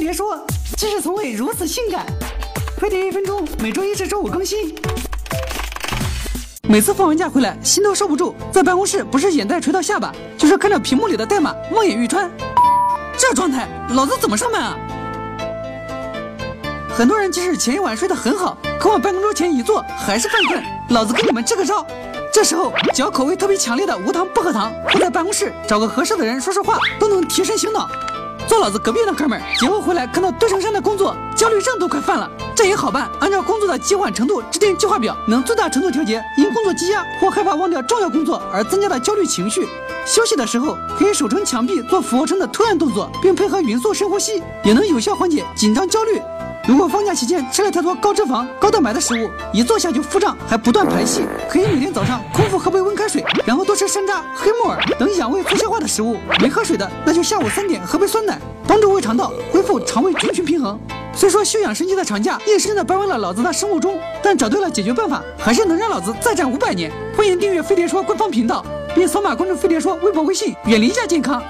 飞碟说，知识从未如此性感。飞碟一分钟，每周一至周五更新。每次放完假回来，心都收不住，在办公室不是眼袋垂到下巴，就是看着屏幕里的代码望眼欲穿。这状态，老子怎么上班啊？很多人即使前一晚睡得很好，可往办公桌前一坐还是犯困。老子给你们支个招，这时候只要口味特别强烈的无糖薄荷糖，或在办公室找个合适的人说说话，都能提神醒脑。坐老子隔壁那哥们儿，节后回来看到堆成山的工作，焦虑症都快犯了。这也好办，按照工作的急缓程度制定计划表，能最大程度调节因工作积压或害怕忘掉重要工作而增加的焦虑情绪。休息的时候可以手撑墙壁做俯卧撑的推按动作，并配合匀速深呼吸，也能有效缓解紧张焦虑。如果放假期间吃了太多高脂肪、高蛋白的食物，一坐下就腹胀，还不断排气，可以每天早上空腹喝杯温开水，吃山楂、黑木耳等养胃促消化的食物。没喝水的，那就下午三点喝杯酸奶，帮助胃肠道恢复肠胃菌群平衡。虽说休养生息的长假硬生生的掰弯了老子的生物钟，但找对了解决办法，还是能让老子再战五百年。欢迎订阅飞碟说官方频道，并扫码关注飞碟说微博、微信，远离亚健康。